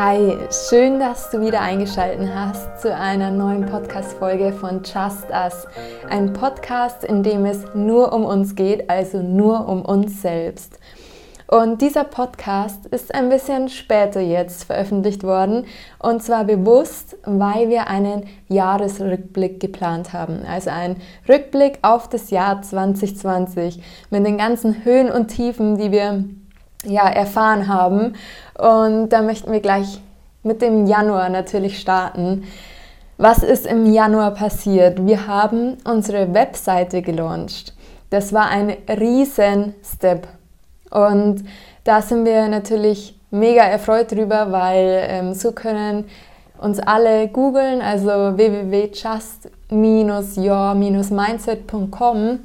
Hi, schön, dass du wieder eingeschaltet hast zu einer neuen Podcast-Folge von Just Us. Ein Podcast, in dem es nur um uns geht, also nur um uns selbst. Und dieser Podcast ist ein bisschen später jetzt veröffentlicht worden und zwar bewusst, weil wir einen Jahresrückblick geplant haben. Also ein Rückblick auf das Jahr 2020 mit den ganzen Höhen und Tiefen, die wir ja, erfahren haben. Und da möchten wir gleich mit dem Januar natürlich starten. Was ist im Januar passiert? Wir haben unsere Webseite gelauncht. Das war ein riesen Step und da sind wir natürlich mega erfreut drüber, weil ähm, so können uns alle googeln, also www.just-your-mindset.com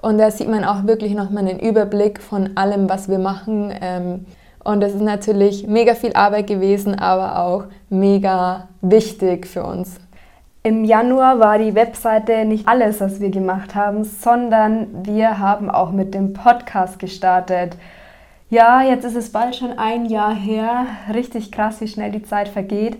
und da sieht man auch wirklich nochmal einen Überblick von allem, was wir machen. Ähm, und das ist natürlich mega viel Arbeit gewesen, aber auch mega wichtig für uns. Im Januar war die Webseite nicht alles, was wir gemacht haben, sondern wir haben auch mit dem Podcast gestartet. Ja, jetzt ist es bald schon ein Jahr her. Richtig krass, wie schnell die Zeit vergeht.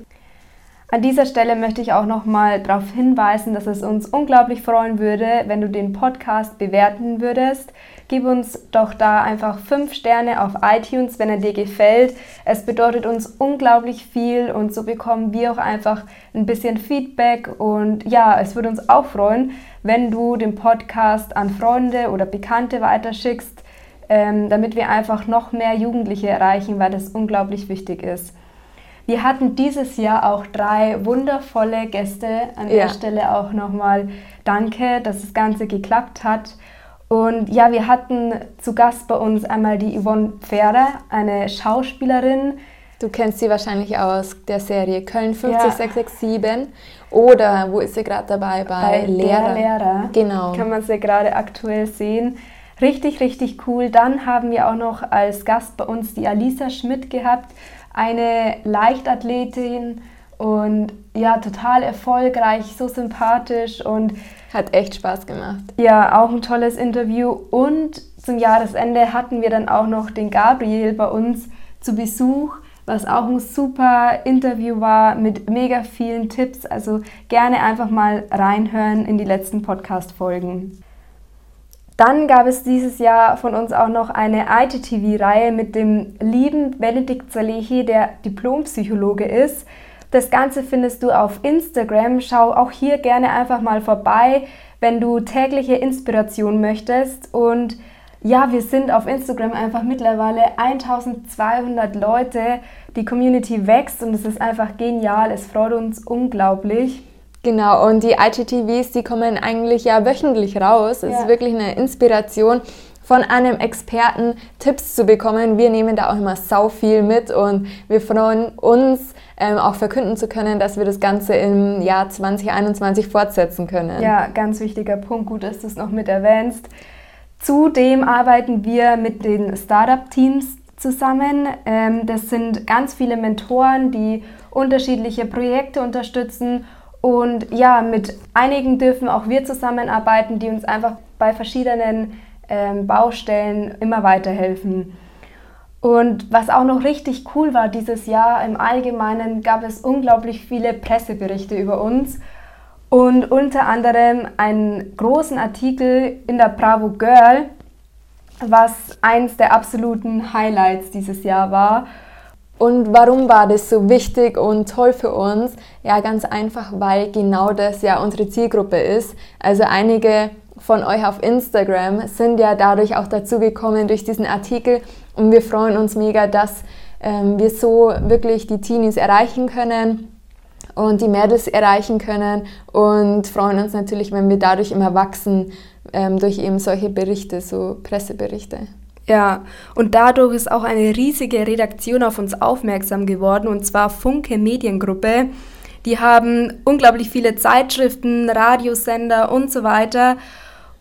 An dieser Stelle möchte ich auch nochmal darauf hinweisen, dass es uns unglaublich freuen würde, wenn du den Podcast bewerten würdest. Gib uns doch da einfach 5 Sterne auf iTunes, wenn er dir gefällt. Es bedeutet uns unglaublich viel und so bekommen wir auch einfach ein bisschen Feedback. Und ja, es würde uns auch freuen, wenn du den Podcast an Freunde oder Bekannte weiterschickst, ähm, damit wir einfach noch mehr Jugendliche erreichen, weil das unglaublich wichtig ist. Wir hatten dieses Jahr auch drei wundervolle Gäste. An ja. der Stelle auch nochmal danke, dass das Ganze geklappt hat. Und ja, wir hatten zu Gast bei uns einmal die Yvonne Pferde, eine Schauspielerin. Du kennst sie wahrscheinlich aus der Serie Köln 50667 ja. oder wo ist sie gerade dabei? Bei, bei Lehrer. Lehrer. Genau. Kann man sie gerade aktuell sehen. Richtig, richtig cool. Dann haben wir auch noch als Gast bei uns die Alisa Schmidt gehabt eine Leichtathletin und ja, total erfolgreich, so sympathisch und hat echt Spaß gemacht. Ja, auch ein tolles Interview und zum Jahresende hatten wir dann auch noch den Gabriel bei uns zu Besuch, was auch ein super Interview war mit mega vielen Tipps. Also gerne einfach mal reinhören in die letzten Podcast-Folgen. Dann gab es dieses Jahr von uns auch noch eine IGTV-Reihe mit dem lieben Benedikt Salehi, der Diplompsychologe ist. Das Ganze findest du auf Instagram. Schau auch hier gerne einfach mal vorbei, wenn du tägliche Inspiration möchtest. Und ja, wir sind auf Instagram einfach mittlerweile 1200 Leute. Die Community wächst und es ist einfach genial. Es freut uns unglaublich. Genau, und die IGTVs, die kommen eigentlich ja wöchentlich raus. Es ja. ist wirklich eine Inspiration, von einem Experten Tipps zu bekommen. Wir nehmen da auch immer sau viel mit und wir freuen uns, ähm, auch verkünden zu können, dass wir das Ganze im Jahr 2021 fortsetzen können. Ja, ganz wichtiger Punkt. Gut, dass du es noch mit erwähnst. Zudem arbeiten wir mit den Startup-Teams zusammen. Ähm, das sind ganz viele Mentoren, die unterschiedliche Projekte unterstützen und ja, mit einigen dürfen auch wir zusammenarbeiten, die uns einfach bei verschiedenen ähm, Baustellen immer weiterhelfen. Und was auch noch richtig cool war dieses Jahr, im Allgemeinen gab es unglaublich viele Presseberichte über uns und unter anderem einen großen Artikel in der Bravo Girl, was eins der absoluten Highlights dieses Jahr war. Und warum war das so wichtig und toll für uns? Ja, ganz einfach, weil genau das ja unsere Zielgruppe ist. Also einige von euch auf Instagram sind ja dadurch auch dazu gekommen durch diesen Artikel und wir freuen uns mega, dass ähm, wir so wirklich die Teenies erreichen können und die Mädels erreichen können und freuen uns natürlich, wenn wir dadurch immer wachsen ähm, durch eben solche Berichte, so Presseberichte. Ja, und dadurch ist auch eine riesige Redaktion auf uns aufmerksam geworden, und zwar Funke Mediengruppe. Die haben unglaublich viele Zeitschriften, Radiosender und so weiter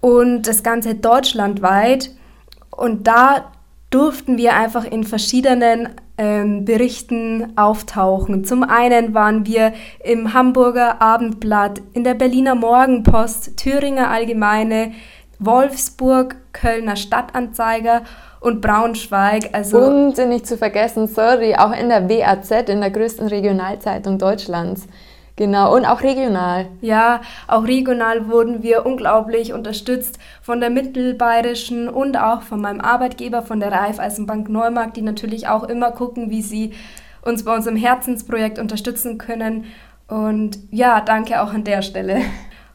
und das Ganze deutschlandweit. Und da durften wir einfach in verschiedenen ähm, Berichten auftauchen. Zum einen waren wir im Hamburger Abendblatt, in der Berliner Morgenpost, Thüringer Allgemeine, Wolfsburg, Kölner Stadtanzeiger und Braunschweig. Also und nicht zu vergessen, sorry, auch in der WAZ, in der größten Regionalzeitung Deutschlands. Genau, und auch regional. Ja, auch regional wurden wir unglaublich unterstützt von der Mittelbayerischen und auch von meinem Arbeitgeber, von der Raiffeisenbank Neumarkt, die natürlich auch immer gucken, wie sie uns bei unserem Herzensprojekt unterstützen können. Und ja, danke auch an der Stelle.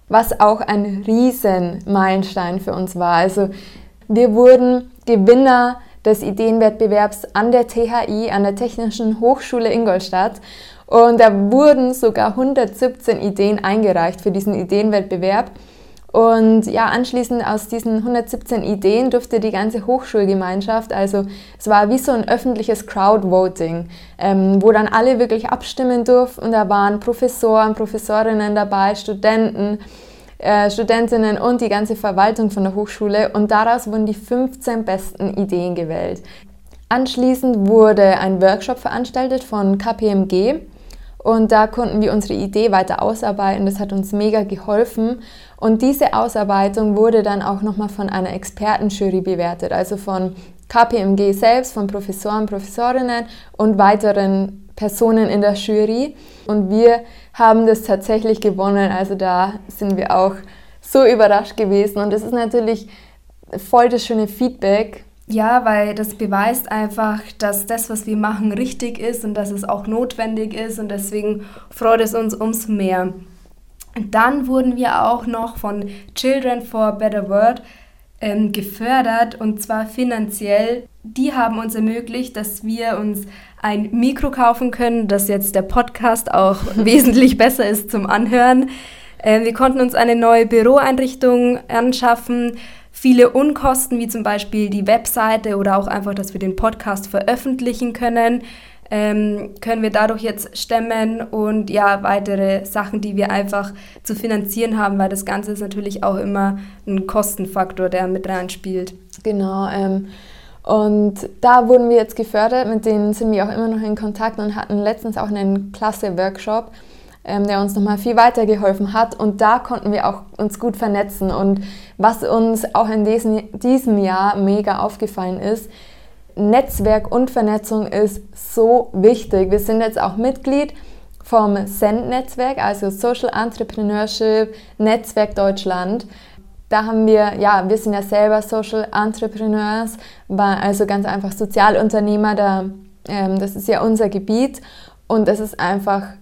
Was auch ein Riesenmeilenstein für uns war. Also wir wurden Gewinner des Ideenwettbewerbs an der THI, an der Technischen Hochschule Ingolstadt. Und da wurden sogar 117 Ideen eingereicht für diesen Ideenwettbewerb. Und ja, anschließend aus diesen 117 Ideen durfte die ganze Hochschulgemeinschaft, also es war wie so ein öffentliches Crowdvoting, ähm, wo dann alle wirklich abstimmen durften. Und da waren Professoren, Professorinnen dabei, Studenten, äh, Studentinnen und die ganze Verwaltung von der Hochschule. Und daraus wurden die 15 besten Ideen gewählt. Anschließend wurde ein Workshop veranstaltet von KPMG und da konnten wir unsere Idee weiter ausarbeiten. Das hat uns mega geholfen. Und diese Ausarbeitung wurde dann auch nochmal von einer Expertenjury bewertet, also von KPMG selbst, von Professoren, Professorinnen und weiteren Personen in der Jury. Und wir haben das tatsächlich gewonnen. Also da sind wir auch so überrascht gewesen. Und das ist natürlich voll das schöne Feedback, ja, weil das beweist einfach, dass das, was wir machen, richtig ist und dass es auch notwendig ist und deswegen freut es uns umso mehr. Dann wurden wir auch noch von Children for a Better World ähm, gefördert und zwar finanziell. Die haben uns ermöglicht, dass wir uns ein Mikro kaufen können, das jetzt der Podcast auch wesentlich besser ist zum Anhören. Äh, wir konnten uns eine neue Büroeinrichtung anschaffen viele Unkosten, wie zum Beispiel die Webseite oder auch einfach, dass wir den Podcast veröffentlichen können, ähm, können wir dadurch jetzt stemmen und ja, weitere Sachen, die wir einfach zu finanzieren haben, weil das Ganze ist natürlich auch immer ein Kostenfaktor, der mit reinspielt. Genau. Ähm und da wurden wir jetzt gefördert, mit denen sind wir auch immer noch in Kontakt und hatten letztens auch einen Klasse-Workshop, ähm, der uns nochmal viel weitergeholfen hat. Und da konnten wir auch uns gut vernetzen. Und was uns auch in diesem, diesem Jahr mega aufgefallen ist, Netzwerk und Vernetzung ist so wichtig. Wir sind jetzt auch Mitglied vom SEND-Netzwerk, also Social Entrepreneurship Netzwerk Deutschland. Da haben wir, ja, wir sind ja selber Social Entrepreneurs, also ganz einfach Sozialunternehmer, da, ähm, das ist ja unser Gebiet und es ist einfach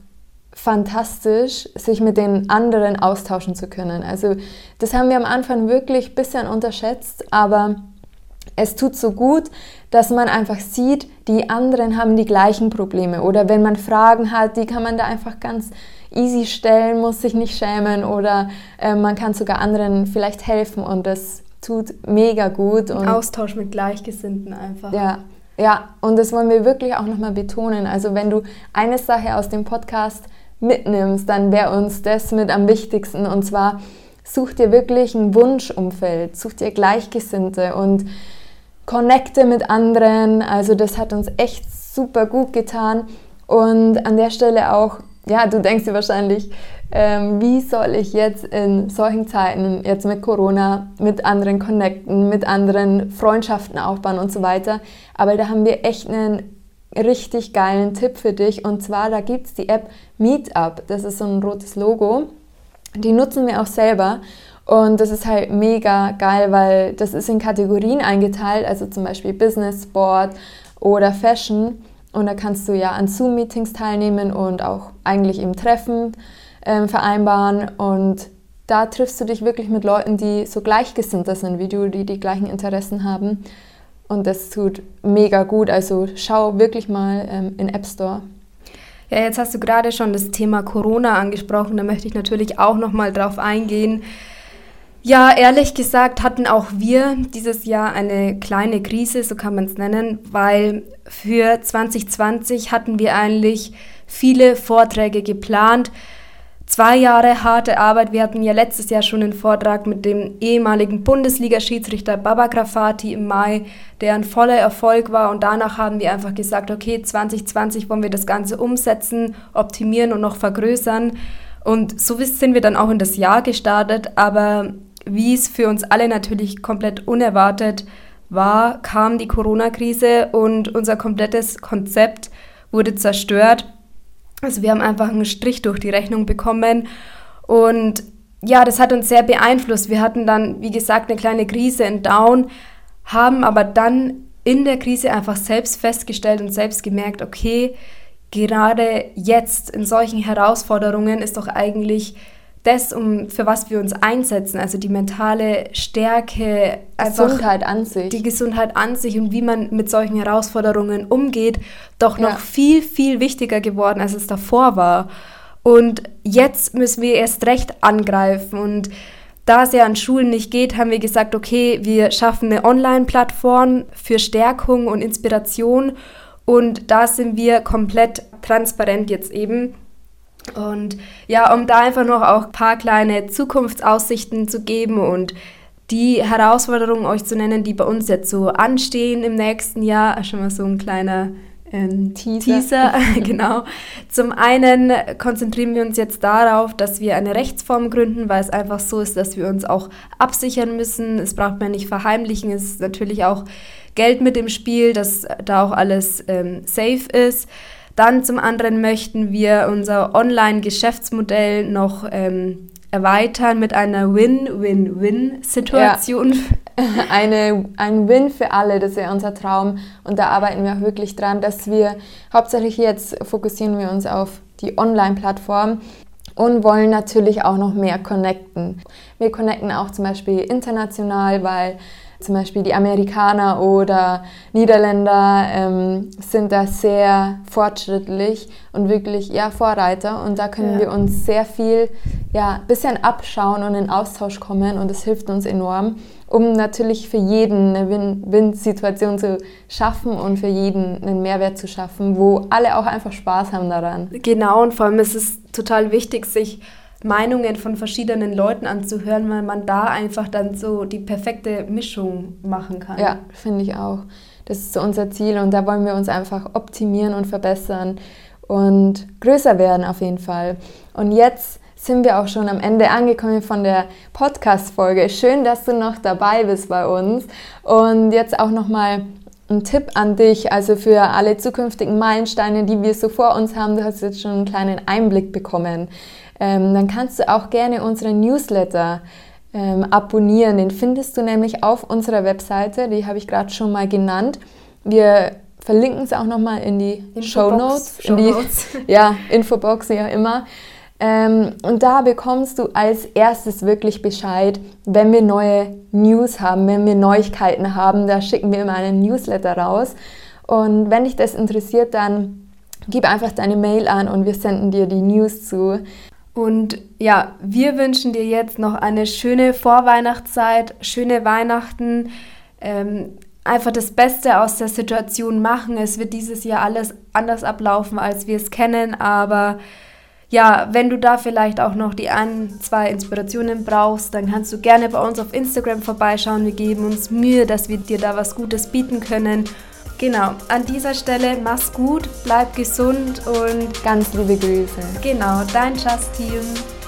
fantastisch, sich mit den anderen austauschen zu können. Also das haben wir am Anfang wirklich ein bisschen unterschätzt, aber es tut so gut, dass man einfach sieht, die anderen haben die gleichen Probleme oder wenn man Fragen hat, die kann man da einfach ganz easy stellen, muss sich nicht schämen oder äh, man kann sogar anderen vielleicht helfen und das tut mega gut. Und Austausch mit Gleichgesinnten einfach. Ja, ja, und das wollen wir wirklich auch nochmal betonen. Also wenn du eine Sache aus dem Podcast mitnimmst, dann wäre uns das mit am wichtigsten. Und zwar such dir wirklich ein Wunschumfeld, such dir Gleichgesinnte und connecte mit anderen. Also das hat uns echt super gut getan. Und an der Stelle auch, ja, du denkst dir wahrscheinlich, ähm, wie soll ich jetzt in solchen Zeiten, jetzt mit Corona, mit anderen connecten, mit anderen Freundschaften aufbauen und so weiter. Aber da haben wir echt einen richtig geilen Tipp für dich. Und zwar, da gibt es die App Meetup. Das ist so ein rotes Logo. Die nutzen wir auch selber. Und das ist halt mega geil, weil das ist in Kategorien eingeteilt, also zum Beispiel Business, Sport oder Fashion. Und da kannst du ja an Zoom-Meetings teilnehmen und auch eigentlich eben Treffen ähm, vereinbaren. Und da triffst du dich wirklich mit Leuten, die so gleichgesinnt sind wie du, die die gleichen Interessen haben. Und das tut mega gut. Also schau wirklich mal ähm, in App Store. Ja, jetzt hast du gerade schon das Thema Corona angesprochen. Da möchte ich natürlich auch noch mal drauf eingehen. Ja, ehrlich gesagt hatten auch wir dieses Jahr eine kleine Krise, so kann man es nennen, weil für 2020 hatten wir eigentlich viele Vorträge geplant, zwei Jahre harte Arbeit. Wir hatten ja letztes Jahr schon einen Vortrag mit dem ehemaligen Bundesliga-Schiedsrichter Baba Grafati im Mai, der ein voller Erfolg war. Und danach haben wir einfach gesagt, okay, 2020 wollen wir das Ganze umsetzen, optimieren und noch vergrößern. Und so sind wir dann auch in das Jahr gestartet. Aber wie es für uns alle natürlich komplett unerwartet war, kam die Corona-Krise und unser komplettes Konzept wurde zerstört. Also wir haben einfach einen Strich durch die Rechnung bekommen und ja, das hat uns sehr beeinflusst. Wir hatten dann, wie gesagt, eine kleine Krise in Down, haben aber dann in der Krise einfach selbst festgestellt und selbst gemerkt, okay, gerade jetzt in solchen Herausforderungen ist doch eigentlich das, um, für was wir uns einsetzen, also die mentale Stärke, Gesundheit an sich. Die Gesundheit an sich und wie man mit solchen Herausforderungen umgeht, doch noch ja. viel, viel wichtiger geworden, als es davor war. Und jetzt müssen wir erst recht angreifen. Und da es ja an Schulen nicht geht, haben wir gesagt, okay, wir schaffen eine Online-Plattform für Stärkung und Inspiration. Und da sind wir komplett transparent jetzt eben und ja, um da einfach noch auch ein paar kleine Zukunftsaussichten zu geben und die Herausforderungen euch zu nennen, die bei uns jetzt so anstehen im nächsten Jahr. Schon mal so ein kleiner ähm, Teaser. Teaser. genau. Zum einen konzentrieren wir uns jetzt darauf, dass wir eine Rechtsform gründen, weil es einfach so ist, dass wir uns auch absichern müssen. Es braucht man nicht verheimlichen. Es ist natürlich auch Geld mit im Spiel, dass da auch alles ähm, safe ist. Dann zum anderen möchten wir unser Online-Geschäftsmodell noch ähm, erweitern mit einer Win-Win-Win-Situation. Ja, eine, ein Win für alle, das wäre unser Traum. Und da arbeiten wir auch wirklich dran, dass wir hauptsächlich jetzt fokussieren wir uns auf die Online-Plattform und wollen natürlich auch noch mehr connecten. Wir connecten auch zum Beispiel international, weil zum Beispiel die Amerikaner oder Niederländer ähm, sind da sehr fortschrittlich und wirklich ja, Vorreiter. Und da können ja. wir uns sehr viel, ja, bisschen abschauen und in Austausch kommen. Und das hilft uns enorm, um natürlich für jeden eine Win-Win-Situation zu schaffen und für jeden einen Mehrwert zu schaffen, wo alle auch einfach Spaß haben daran. Genau, und vor allem ist es total wichtig, sich Meinungen von verschiedenen Leuten anzuhören, weil man da einfach dann so die perfekte Mischung machen kann. Ja, finde ich auch. Das ist so unser Ziel und da wollen wir uns einfach optimieren und verbessern und größer werden auf jeden Fall. Und jetzt sind wir auch schon am Ende angekommen von der Podcast-Folge. Schön, dass du noch dabei bist bei uns. Und jetzt auch nochmal ein Tipp an dich, also für alle zukünftigen Meilensteine, die wir so vor uns haben. Du hast jetzt schon einen kleinen Einblick bekommen ähm, dann kannst du auch gerne unseren Newsletter ähm, abonnieren. Den findest du nämlich auf unserer Webseite, die habe ich gerade schon mal genannt. Wir verlinken es auch nochmal in die Show Notes, in die ja, Infobox, wie auch immer. Ähm, und da bekommst du als erstes wirklich Bescheid, wenn wir neue News haben, wenn wir Neuigkeiten haben. Da schicken wir immer einen Newsletter raus. Und wenn dich das interessiert, dann gib einfach deine Mail an und wir senden dir die News zu. Und ja, wir wünschen dir jetzt noch eine schöne Vorweihnachtszeit, schöne Weihnachten. Ähm, einfach das Beste aus der Situation machen. Es wird dieses Jahr alles anders ablaufen, als wir es kennen, aber ja, wenn du da vielleicht auch noch die ein, zwei Inspirationen brauchst, dann kannst du gerne bei uns auf Instagram vorbeischauen. Wir geben uns Mühe, dass wir dir da was Gutes bieten können. Genau, an dieser Stelle mach's gut, bleib gesund und ganz liebe Grüße. Genau, dein Justin. Sing